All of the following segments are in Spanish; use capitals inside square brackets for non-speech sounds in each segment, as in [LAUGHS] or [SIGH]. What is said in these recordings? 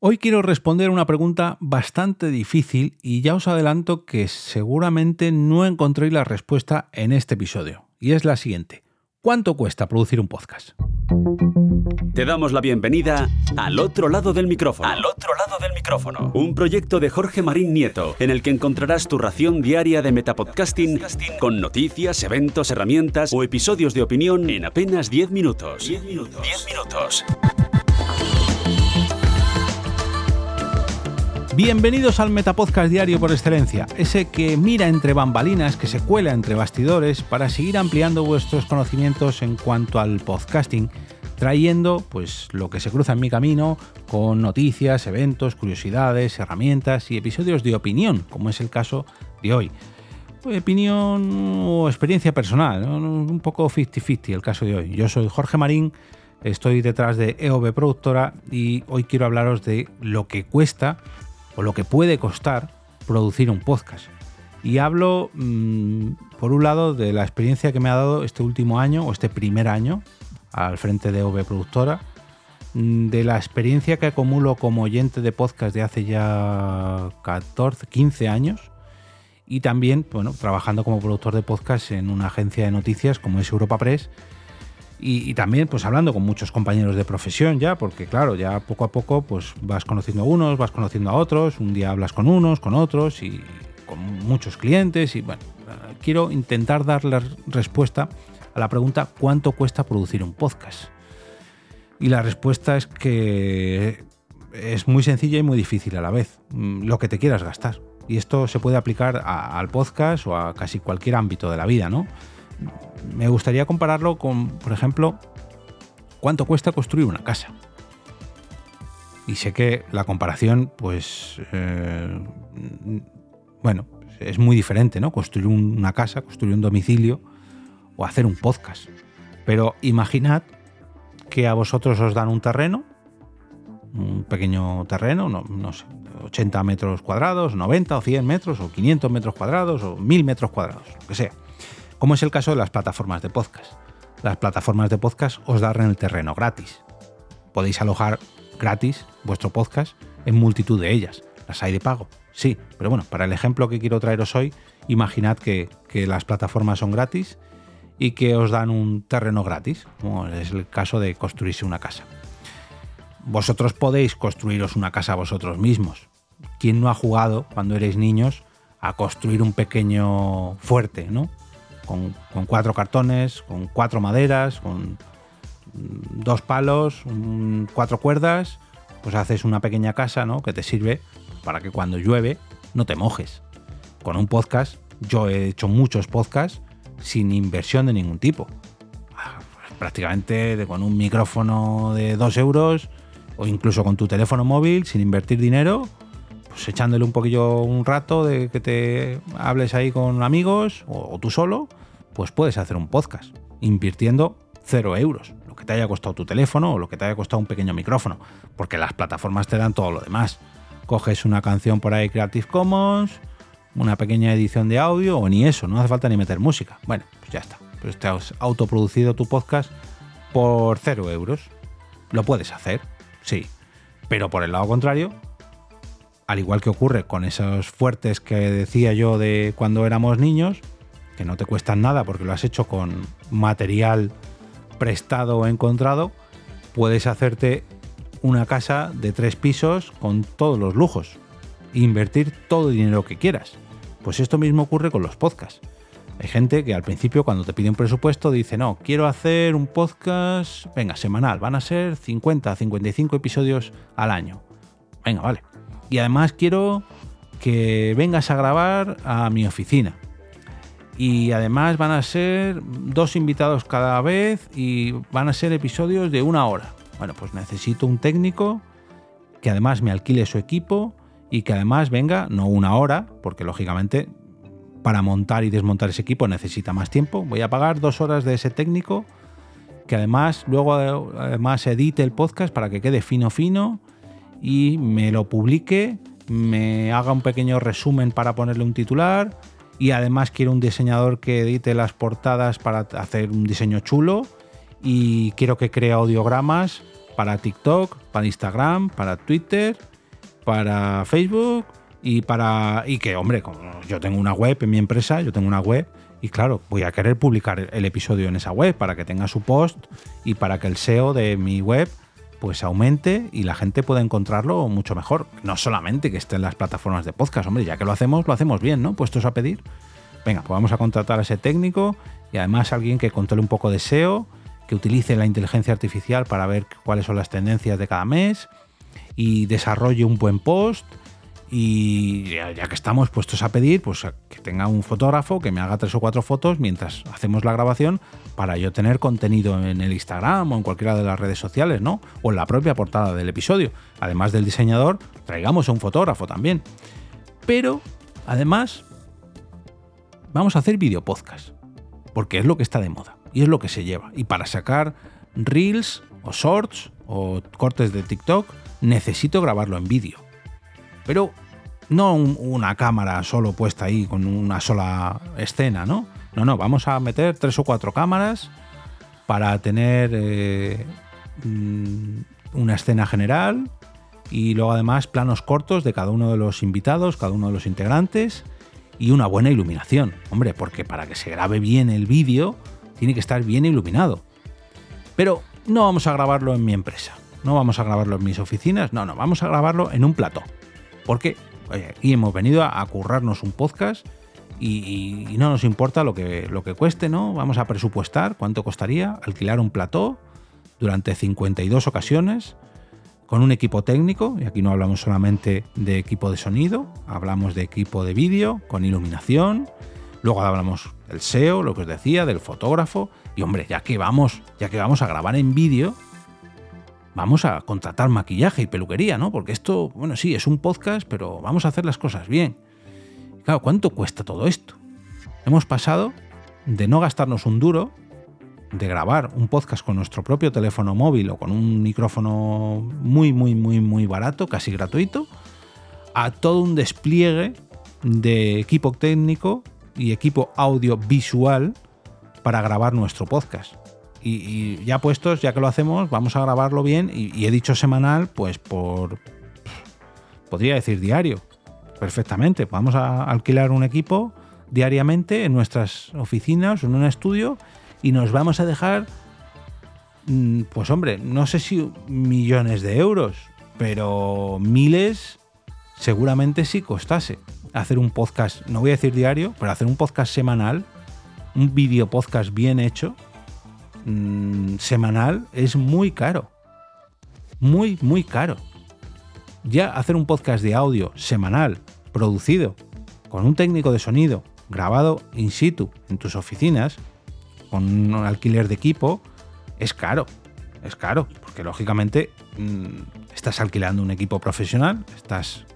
Hoy quiero responder una pregunta bastante difícil y ya os adelanto que seguramente no encontréis la respuesta en este episodio. Y es la siguiente. ¿Cuánto cuesta producir un podcast? Te damos la bienvenida al otro lado del micrófono. Al otro lado del micrófono. Un proyecto de Jorge Marín Nieto, en el que encontrarás tu ración diaria de metapodcasting con noticias, eventos, herramientas o episodios de opinión en apenas 10 minutos. 10 minutos. 10 minutos. Bienvenidos al Metapodcast Diario por excelencia, ese que mira entre bambalinas, que se cuela entre bastidores para seguir ampliando vuestros conocimientos en cuanto al podcasting, trayendo pues lo que se cruza en mi camino con noticias, eventos, curiosidades, herramientas y episodios de opinión, como es el caso de hoy. Opinión o experiencia personal, un poco 50-50 el caso de hoy. Yo soy Jorge Marín, estoy detrás de EOB Productora y hoy quiero hablaros de lo que cuesta o lo que puede costar producir un podcast. Y hablo, mm, por un lado, de la experiencia que me ha dado este último año o este primer año al frente de OV Productora, mm, de la experiencia que acumulo como oyente de podcast de hace ya 14, 15 años y también, bueno, trabajando como productor de podcast en una agencia de noticias como es Europa Press y, también pues hablando con muchos compañeros de profesión ya, porque claro, ya poco a poco pues vas conociendo a unos, vas conociendo a otros, un día hablas con unos, con otros y con muchos clientes y bueno, quiero intentar dar la respuesta a la pregunta ¿cuánto cuesta producir un podcast? Y la respuesta es que es muy sencilla y muy difícil a la vez, mm, lo que te quieras gastar. Y esto se puede aplicar al podcast o a casi cualquier ámbito de la vida, ¿no? Me gustaría compararlo con, por ejemplo, cuánto cuesta construir una casa. Y sé que la comparación, pues, eh, bueno, es muy diferente, ¿no? Construir una casa, construir un domicilio o hacer un podcast. Pero imaginad que a vosotros os dan un terreno, un pequeño terreno, no, no sé, 80 metros cuadrados, 90 o 100 metros, o 500 metros cuadrados, o 1000 metros cuadrados, lo que sea como es el caso de las plataformas de podcast. Las plataformas de podcast os dan el terreno gratis. Podéis alojar gratis vuestro podcast en multitud de ellas. Las hay de pago, sí, pero bueno, para el ejemplo que quiero traeros hoy, imaginad que, las plataformas son gratis y que os dan un terreno gratis, como es el caso de construirse una casa. Vosotros podéis construiros una casa vosotros mismos. ¿Quién no ha jugado cuando erais niños a construir un pequeño fuerte, ¿no? Con, cuatro cartones, con cuatro maderas, con dos palos, cuatro cuerdas, pues haces una pequeña casa ¿no? que te sirve para que cuando llueve no te mojes. Con un podcast, yo he hecho muchos podcasts sin inversión de ningún tipo. Ah, pues prácticamente con un micrófono de dos euros o incluso con tu teléfono móvil sin invertir dinero, pues echándole un poquillo un rato de que te hables ahí con amigos o tú solo pues puedes hacer un podcast invirtiendo cero euros, lo que te haya costado tu teléfono o lo que te haya costado un pequeño micrófono, porque las plataformas te dan todo lo demás. Coges una canción por ahí Creative Commons, una pequeña edición de audio o ni eso, no hace falta ni meter música. Bueno, pues ya está. Pues te has autoproducido tu podcast por cero euros. Lo puedes hacer, sí. Pero por el lado contrario, al igual que ocurre con esos fuertes que decía yo de cuando éramos niños, que no te cuestan nada porque lo has hecho con material prestado o encontrado, puedes hacerte una casa de tres pisos con todos los lujos. Invertir todo el dinero que quieras. Pues esto mismo ocurre con los podcasts. Hay gente que al principio cuando te pide un presupuesto dice, no, quiero hacer un podcast, venga, semanal, van a ser 50, 55 episodios al año. Venga, vale. Y además quiero que vengas a grabar a mi oficina y además van a ser dos invitados cada vez y van a ser episodios de una hora. Bueno, pues necesito un técnico que además me alquile su equipo y que además venga, no una hora, porque lógicamente para montar y desmontar ese equipo necesita más tiempo. Voy a pagar dos horas de ese técnico que además luego además edite el podcast para que quede fino fino y me lo publique, me haga un pequeño resumen para ponerle un titular y además quiero un diseñador que edite las portadas para hacer un diseño chulo y quiero que cree audiogramas para TikTok, para Instagram, para Twitter, para Facebook y para y que hombre, como yo tengo una web en mi empresa, yo tengo una web y claro, voy a querer publicar el episodio en esa web para que tenga su post y para que el SEO de mi web pues aumente y la gente pueda encontrarlo mucho mejor. No solamente que esté en las plataformas de podcast, hombre, ya que lo hacemos, lo hacemos bien, ¿no? Puestos a pedir. Venga, pues vamos a contratar a ese técnico y además alguien que controle un poco de SEO, que utilice la inteligencia artificial para ver cuáles son las tendencias de cada mes y desarrolle un buen post. Y ya, que estamos puestos a pedir, pues que tenga un fotógrafo que me haga tres o cuatro fotos mientras hacemos la grabación para yo tener contenido en el Instagram o en cualquiera de las redes sociales, ¿no? O en la propia portada del episodio. Además del diseñador, traigamos a un fotógrafo también. Pero, además, vamos a hacer video podcast. Porque es lo que está de moda y es lo que se lleva. Y para sacar reels o shorts o cortes de TikTok, necesito grabarlo en vídeo. Pero no una cámara solo puesta ahí con una sola escena, ¿no? No, no, vamos a meter tres o cuatro cámaras para tener eh, mm, una escena general y luego además planos cortos de cada uno de los invitados, cada uno de los integrantes y una buena iluminación. Hombre, porque para que se grabe bien el vídeo tiene que estar bien iluminado. Pero no vamos a grabarlo en mi empresa, no vamos a grabarlo en mis oficinas, no, no, vamos a grabarlo en un plató. Porque aquí hemos venido a, currarnos un podcast y, no nos importa lo que, lo que cueste, ¿no? Vamos a presupuestar cuánto costaría alquilar un plató durante 52 ocasiones con un equipo técnico, y aquí no hablamos solamente de equipo de sonido, hablamos de equipo de vídeo, con iluminación, luego hablamos del SEO, lo que os decía, del fotógrafo, y hombre, ya que vamos, ya que vamos a grabar en vídeo, vamos a contratar maquillaje y peluquería, ¿no? Porque esto, bueno, sí, es un podcast, pero vamos a hacer las cosas bien. claro, ¿cuánto cuesta todo esto? Hemos pasado de no gastarnos un duro de grabar un podcast con nuestro propio teléfono móvil o con un micrófono muy, muy, muy, muy barato, casi gratuito, a todo un despliegue de equipo técnico y equipo audiovisual para grabar nuestro podcast. Y, ya puestos, ya que lo hacemos, vamos a grabarlo bien y, he dicho semanal, pues por... Podría decir diario, perfectamente. Vamos a alquilar un equipo diariamente en nuestras oficinas, en un estudio, y nos vamos a dejar, mm, pues hombre, no sé si millones de euros, pero miles seguramente sí costase hacer un podcast, no voy a decir diario, pero hacer un podcast semanal, un vídeo podcast bien hecho, mm, semanal, es muy caro. Muy, muy caro. Ya hacer un podcast de audio semanal, producido, con un técnico de sonido, grabado in situ en tus oficinas, con un alquiler de equipo, es caro. Es caro, porque lógicamente mm, estás alquilando un equipo profesional, estás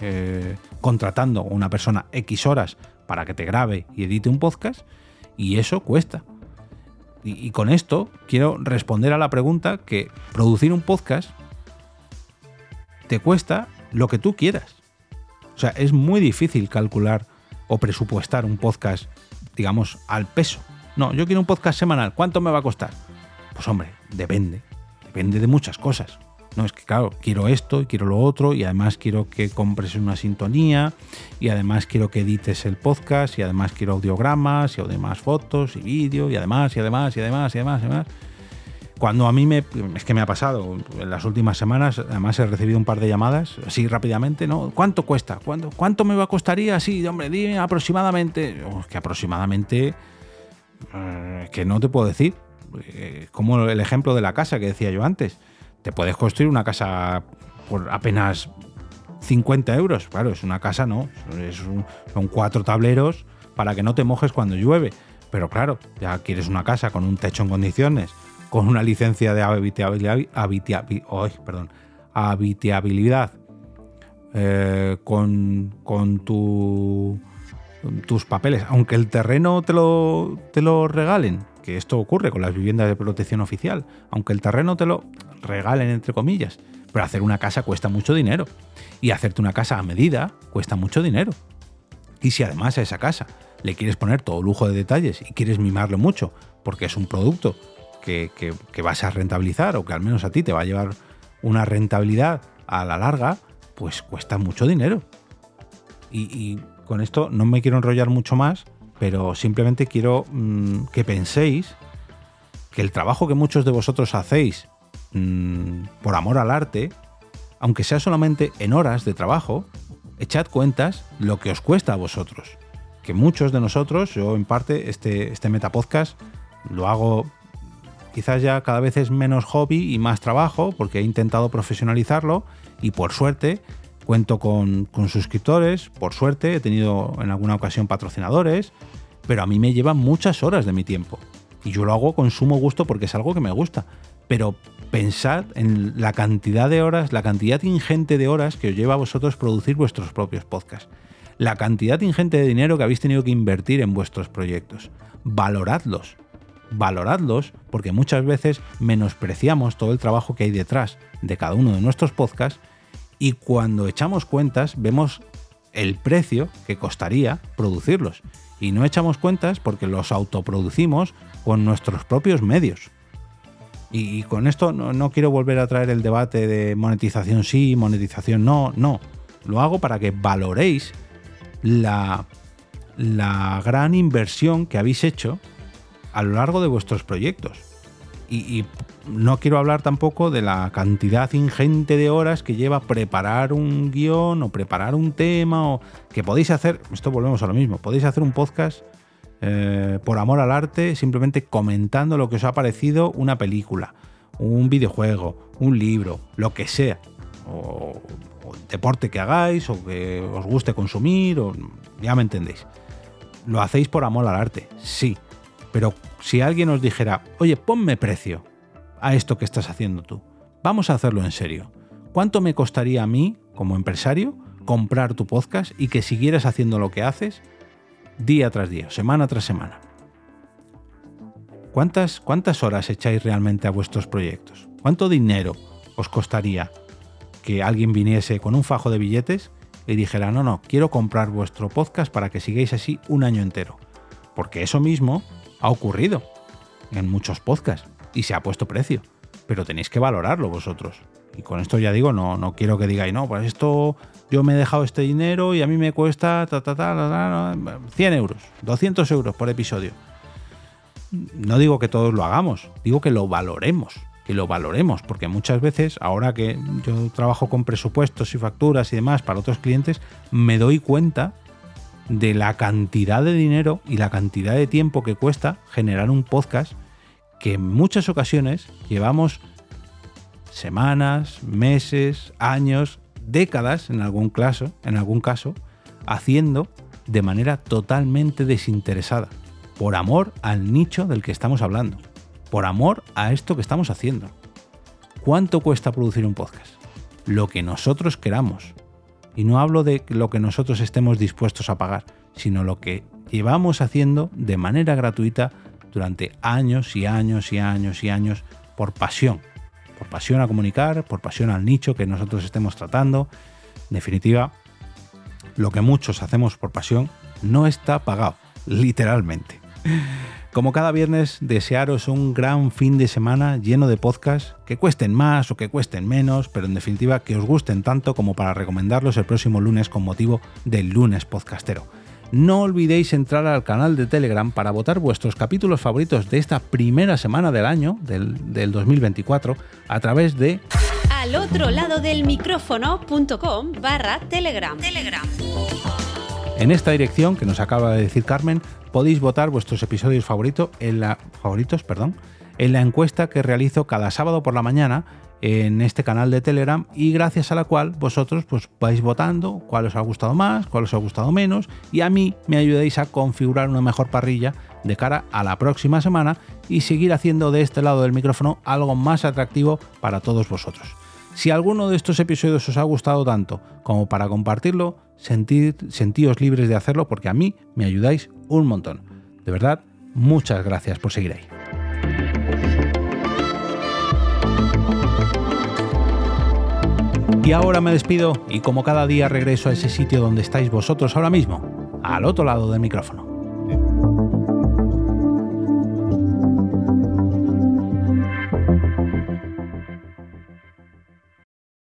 eh, contratando a una persona X horas para que te grabe y edite un podcast, y eso cuesta. Y, con esto quiero responder a la pregunta que producir un podcast te cuesta lo que tú quieras. O sea, es muy difícil calcular o presupuestar un podcast, digamos, al peso. No, yo quiero un podcast semanal. ¿Cuánto me va a costar? Pues hombre, depende. Depende de muchas cosas. No, es que claro, quiero esto y quiero lo otro y además quiero que compres una sintonía y además quiero que edites el podcast y además quiero audiogramas y además fotos y vídeo y además y además y además y además y además. Cuando a mí me, es que me ha pasado, en las últimas semanas, además he recibido un par de llamadas, así rápidamente, ¿no? ¿Cuánto cuesta? ¿Cuánto, cuánto me va a costaría? Sí, hombre, dime aproximadamente. Oh, que aproximadamente eh, que no te puedo decir. Eh, como el ejemplo de la casa que decía yo antes. Te puedes construir una casa por apenas 50 euros. Claro, es una casa, no. son cuatro tableros para que no te mojes cuando llueve. Pero claro, ya quieres una casa con un techo en condiciones, con una licencia de habitabilidad, eh, con, con tu tus papeles, aunque el terreno te lo, te lo regalen, que esto ocurre con las viviendas de protección oficial, aunque el terreno te lo regalen entre comillas, pero hacer una casa cuesta mucho dinero. Y hacerte una casa a medida cuesta mucho dinero. Y si además a esa casa le quieres poner todo lujo de detalles y quieres mimarlo mucho, porque es un producto que, vas a rentabilizar o que al menos a ti te va a llevar una rentabilidad a la larga, pues cuesta mucho dinero. Y, con esto no me quiero enrollar mucho más, pero simplemente quiero mm, que penséis que el trabajo que muchos de vosotros hacéis mm, por amor al arte, aunque sea solamente en horas de trabajo, echad cuentas lo que os cuesta a vosotros. Que muchos de nosotros, yo en parte, este, este Metapodcast lo hago quizás ya cada vez es menos hobby y más trabajo, porque he intentado profesionalizarlo y por suerte cuento con, con, suscriptores, por suerte he tenido en alguna ocasión patrocinadores, pero a mí me llevan muchas horas de mi tiempo. Y yo lo hago con sumo gusto porque es algo que me gusta. Pero pensad en la cantidad de horas, la cantidad ingente de horas que os lleva a vosotros producir vuestros propios podcasts. La cantidad ingente de dinero que habéis tenido que invertir en vuestros proyectos. Valoradlos. Valoradlos porque muchas veces menospreciamos todo el trabajo que hay detrás de cada uno de nuestros podcasts y cuando echamos cuentas vemos el precio que costaría producirlos. Y no echamos cuentas porque los autoproducimos con nuestros propios medios. Y, con esto no, quiero volver a traer el debate de monetización sí, monetización no, no. Lo hago para que valoréis la, la gran inversión que habéis hecho a lo largo de vuestros proyectos. Y, no quiero hablar tampoco de la cantidad ingente de horas que lleva preparar un guion o preparar un tema o que podéis hacer, esto volvemos a lo mismo, podéis hacer un podcast eh, por amor al arte, simplemente comentando lo que os ha parecido una película, un videojuego, un libro, lo que sea, o, deporte que hagáis, o que os guste consumir, o ya me entendéis. Lo hacéis por amor al arte, sí, pero si alguien os dijera, oye, ponme precio a esto que estás haciendo tú, vamos a hacerlo en serio. ¿Cuánto me costaría a mí, como empresario, comprar tu podcast y que siguieras haciendo lo que haces día tras día, semana tras semana. ¿Cuántas, ¿Cuántas horas echáis realmente a vuestros proyectos? ¿Cuánto dinero os costaría que alguien viniese con un fajo de billetes y dijera, no, no, quiero comprar vuestro podcast para que sigáis así un año entero? Porque eso mismo ha ocurrido en muchos podcasts y se ha puesto precio, pero tenéis que valorarlo vosotros. Y con esto ya digo, no, no quiero que digáis, no, pues esto yo me he dejado este dinero y a mí me cuesta 100 euros, 200 euros por episodio. No digo que todos lo hagamos, digo que lo valoremos, que lo valoremos, porque muchas veces, ahora que yo trabajo con presupuestos y facturas y demás para otros clientes, me doy cuenta de la cantidad de dinero y la cantidad de tiempo que cuesta generar un podcast que en muchas ocasiones llevamos semanas, meses, años décadas en algún caso, en algún caso, haciendo de manera totalmente desinteresada, por amor al nicho del que estamos hablando, por amor a esto que estamos haciendo. ¿Cuánto cuesta producir un podcast? Lo que nosotros queramos. Y no hablo de lo que nosotros estemos dispuestos a pagar, sino lo que llevamos haciendo de manera gratuita durante años y años y años y años por pasión, por pasión a comunicar, por pasión al nicho que nosotros estemos tratando. En definitiva, lo que muchos hacemos por pasión no está pagado, [LAUGHS] literalmente. Como cada viernes, desearos un gran fin de semana lleno de podcasts que cuesten más o que cuesten menos, pero en definitiva que os gusten tanto como para recomendarlos el próximo lunes con motivo del lunes podcastero no olvidéis entrar al canal de Telegram para votar vuestros capítulos favoritos de esta primera semana del año, del, 2024, a través de al otro lado del micrófono.com barra Telegram. Telegram. En esta dirección que nos acaba de decir Carmen, podéis votar vuestros episodios favoritos en la, favoritos perdón, en la encuesta que realizo cada sábado por la mañana en este canal de Telegram y gracias a la cual vosotros pues vais votando cuál os ha gustado más, cuál os ha gustado menos y a mí me ayudéis a configurar una mejor parrilla de cara a la próxima semana y seguir haciendo de este lado del micrófono algo más atractivo para todos vosotros. Si alguno de estos episodios os ha gustado tanto como para compartirlo, sentid, sentíos libres de hacerlo porque a mí me ayudáis un montón. De verdad, muchas gracias por seguir ahí. Y ahora me despido y como cada día regreso a ese sitio donde estáis vosotros ahora mismo, al otro lado del micrófono.